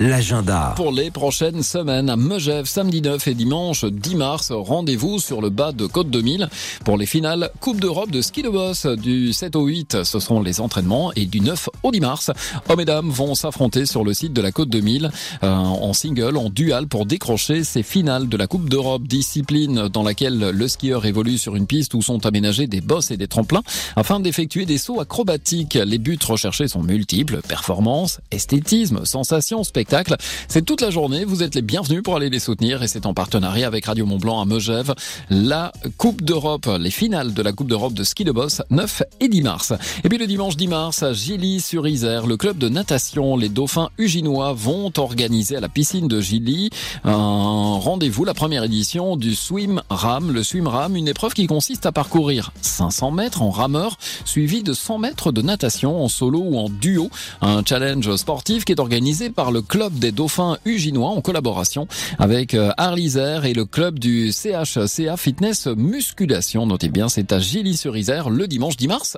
l'agenda. Pour les prochaines semaines, à Megève, samedi 9 et dimanche 10 mars, rendez-vous sur le bas de Côte 2000 pour les finales Coupe d'Europe de ski de boss du 7 au 8. Ce seront les entraînements et du 9 au 10 mars, hommes et dames vont s'affronter sur le site de la Côte 2000 euh, en single, en dual pour décrocher ces finales de la Coupe d'Europe, discipline dans laquelle le skieur évolue sur une piste où sont aménagés des bosses et des tremplins afin d'effectuer des sauts acrobatiques. Les buts recherchés sont multiples, performance, esthétisme, sensation, spectacle c'est toute la journée. Vous êtes les bienvenus pour aller les soutenir et c'est en partenariat avec Radio Mont Blanc à Megève. La Coupe d'Europe, les finales de la Coupe d'Europe de ski de boss 9 et 10 mars. Et puis le dimanche 10 mars à Gilly-sur-Isère, le club de natation, les dauphins uginois vont organiser à la piscine de Gilly un rendez-vous, la première édition du Swim Ram. Le Swim Ram, une épreuve qui consiste à parcourir 500 mètres en rameur, suivi de 100 mètres de natation en solo ou en duo. Un challenge sportif qui est organisé par le club club des dauphins uginois en collaboration avec euh, Arliser et le club du CHCA Fitness Musculation. Notez bien, c'est à Gilly-sur-Isère le dimanche 10 mars